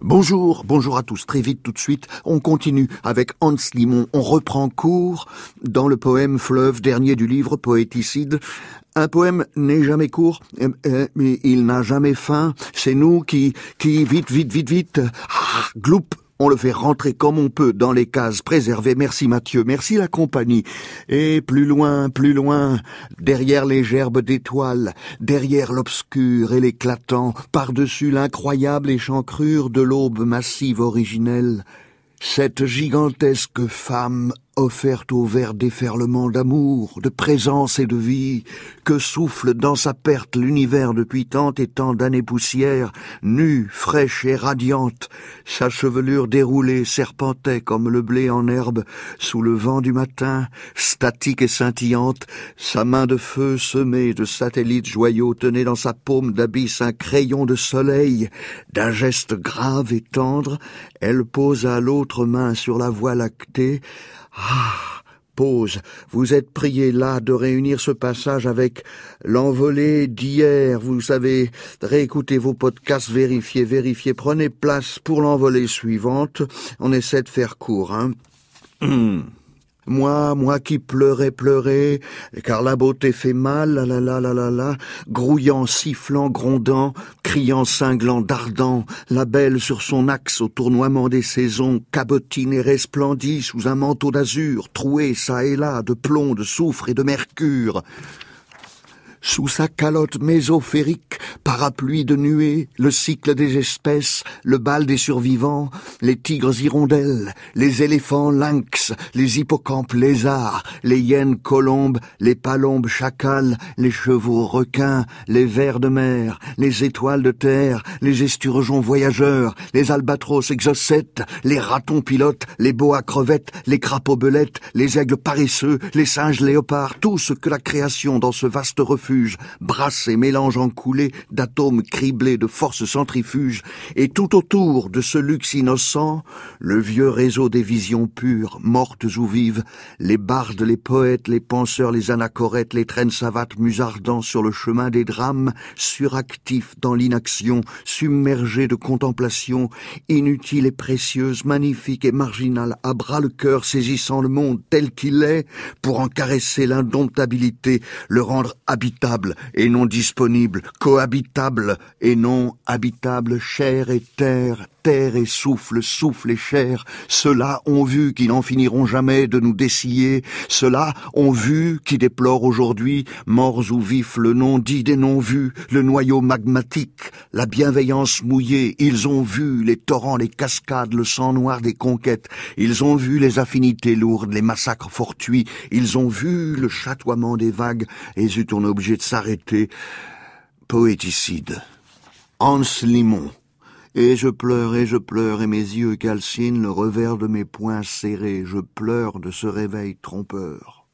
Bonjour, bonjour à tous. Très vite, tout de suite, on continue avec Hans Limon. On reprend court dans le poème Fleuve, dernier du livre Poéticide. Un poème n'est jamais court, euh, euh, mais il n'a jamais fin. C'est nous qui, qui, vite, vite, vite, vite, ah, on le fait rentrer comme on peut dans les cases préservées. Merci Mathieu, merci la compagnie. Et plus loin, plus loin, derrière les gerbes d'étoiles, derrière l'obscur et l'éclatant, par-dessus l'incroyable échancrure de l'aube massive originelle, cette gigantesque femme offerte au vert déferlement d'amour, de présence et de vie, que souffle dans sa perte l'univers depuis tant et tant d'années poussières, nue, fraîche et radiante, sa chevelure déroulée serpentait comme le blé en herbe sous le vent du matin, statique et scintillante, sa main de feu semée de satellites joyaux tenait dans sa paume d'abysse un crayon de soleil, d'un geste grave et tendre, elle posa l'autre main sur la voie lactée, ah, pause. Vous êtes prié là de réunir ce passage avec l'envolée d'hier. Vous savez, réécoutez vos podcasts, vérifiez, vérifiez. Prenez place pour l'envolée suivante. On essaie de faire court, hein. Moi, moi qui pleurais, pleurais, car la beauté fait mal, la la la la la la, grouillant, sifflant, grondant, criant, cinglant, dardant, la belle sur son axe au tournoiement des saisons, cabotine et resplendit sous un manteau d'azur, troué çà et là de plomb, de soufre et de mercure. Sous sa calotte mésophérique, parapluie de nuées, le cycle des espèces, le bal des survivants, les tigres hirondelles, les éléphants lynx, les hippocampes lézards, les hyènes colombes, les palombes chacals, les chevaux requins, les vers de mer, les étoiles de terre, les esturgeons voyageurs, les albatros exocètes, les ratons pilotes, les boas crevettes, les crapauds belettes, les aigles paresseux, les singes léopards, tout ce que la création dans ce vaste refuge brasse et mélange en coulées d'atomes criblés de forces centrifuges, et tout autour de ce luxe innocent, le vieux réseau des visions pures, mortes ou vives, les bardes, les poètes, les penseurs, les anachorètes, les traînes savates musardant sur le chemin des drames, suractifs dans l'inaction, submergés de contemplation, inutiles et précieuses, magnifiques et marginales, à bras le cœur saisissant le monde tel qu'il est, pour en caresser l'indomptabilité, le rendre habitable et non disponible, et non habitable, chair et terre, terre et souffle, souffle et chair, ceux-là ont vu qu'ils n'en finiront jamais de nous dessiller, ceux-là ont vu qui déplorent aujourd'hui, morts ou vifs, le non dit des non-vus, le noyau magmatique, la bienveillance mouillée, ils ont vu les torrents, les cascades, le sang noir des conquêtes, ils ont vu les affinités lourdes, les massacres fortuits, ils ont vu le chatoiement des vagues, et ils ont obligé de s'arrêter. Poéticide. Hans Limon. Et je pleure et je pleure et mes yeux calcinent le revers de mes poings serrés. Je pleure de ce réveil trompeur.